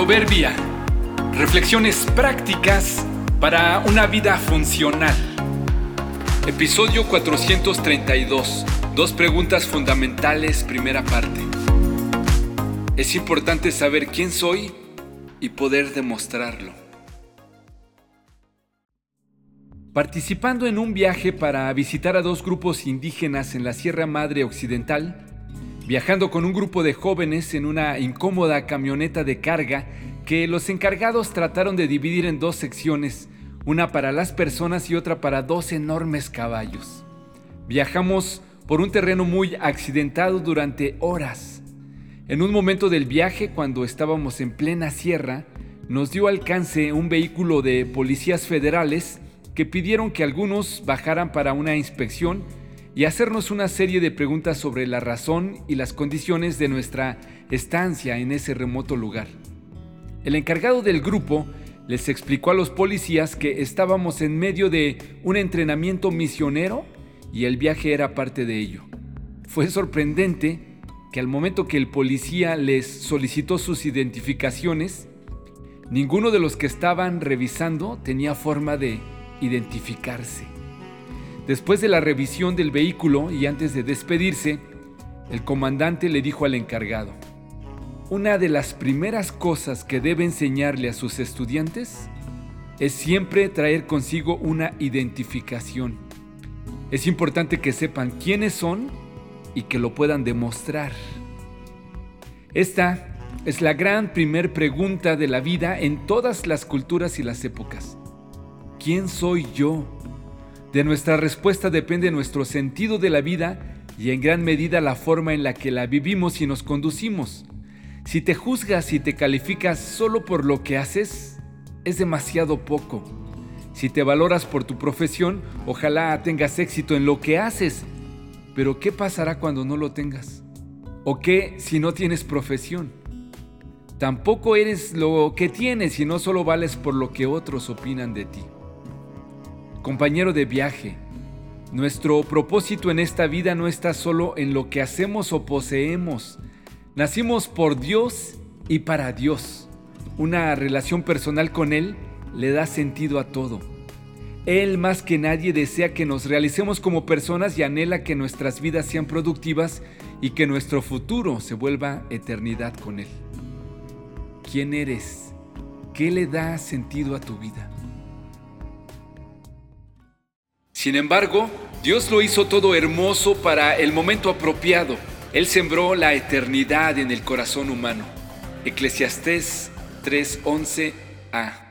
Proverbia. Reflexiones prácticas para una vida funcional. Episodio 432. Dos preguntas fundamentales, primera parte. Es importante saber quién soy y poder demostrarlo. Participando en un viaje para visitar a dos grupos indígenas en la Sierra Madre Occidental, viajando con un grupo de jóvenes en una incómoda camioneta de carga que los encargados trataron de dividir en dos secciones, una para las personas y otra para dos enormes caballos. Viajamos por un terreno muy accidentado durante horas. En un momento del viaje, cuando estábamos en plena sierra, nos dio alcance un vehículo de policías federales que pidieron que algunos bajaran para una inspección y hacernos una serie de preguntas sobre la razón y las condiciones de nuestra estancia en ese remoto lugar. El encargado del grupo les explicó a los policías que estábamos en medio de un entrenamiento misionero y el viaje era parte de ello. Fue sorprendente que al momento que el policía les solicitó sus identificaciones, ninguno de los que estaban revisando tenía forma de identificarse. Después de la revisión del vehículo y antes de despedirse, el comandante le dijo al encargado, una de las primeras cosas que debe enseñarle a sus estudiantes es siempre traer consigo una identificación. Es importante que sepan quiénes son y que lo puedan demostrar. Esta es la gran primer pregunta de la vida en todas las culturas y las épocas. ¿Quién soy yo? De nuestra respuesta depende nuestro sentido de la vida y en gran medida la forma en la que la vivimos y nos conducimos. Si te juzgas y te calificas solo por lo que haces, es demasiado poco. Si te valoras por tu profesión, ojalá tengas éxito en lo que haces. Pero ¿qué pasará cuando no lo tengas? ¿O qué si no tienes profesión? Tampoco eres lo que tienes y no solo vales por lo que otros opinan de ti compañero de viaje. Nuestro propósito en esta vida no está solo en lo que hacemos o poseemos. Nacimos por Dios y para Dios. Una relación personal con Él le da sentido a todo. Él más que nadie desea que nos realicemos como personas y anhela que nuestras vidas sean productivas y que nuestro futuro se vuelva eternidad con Él. ¿Quién eres? ¿Qué le da sentido a tu vida? Sin embargo, Dios lo hizo todo hermoso para el momento apropiado. Él sembró la eternidad en el corazón humano. Eclesiastés 3:11a.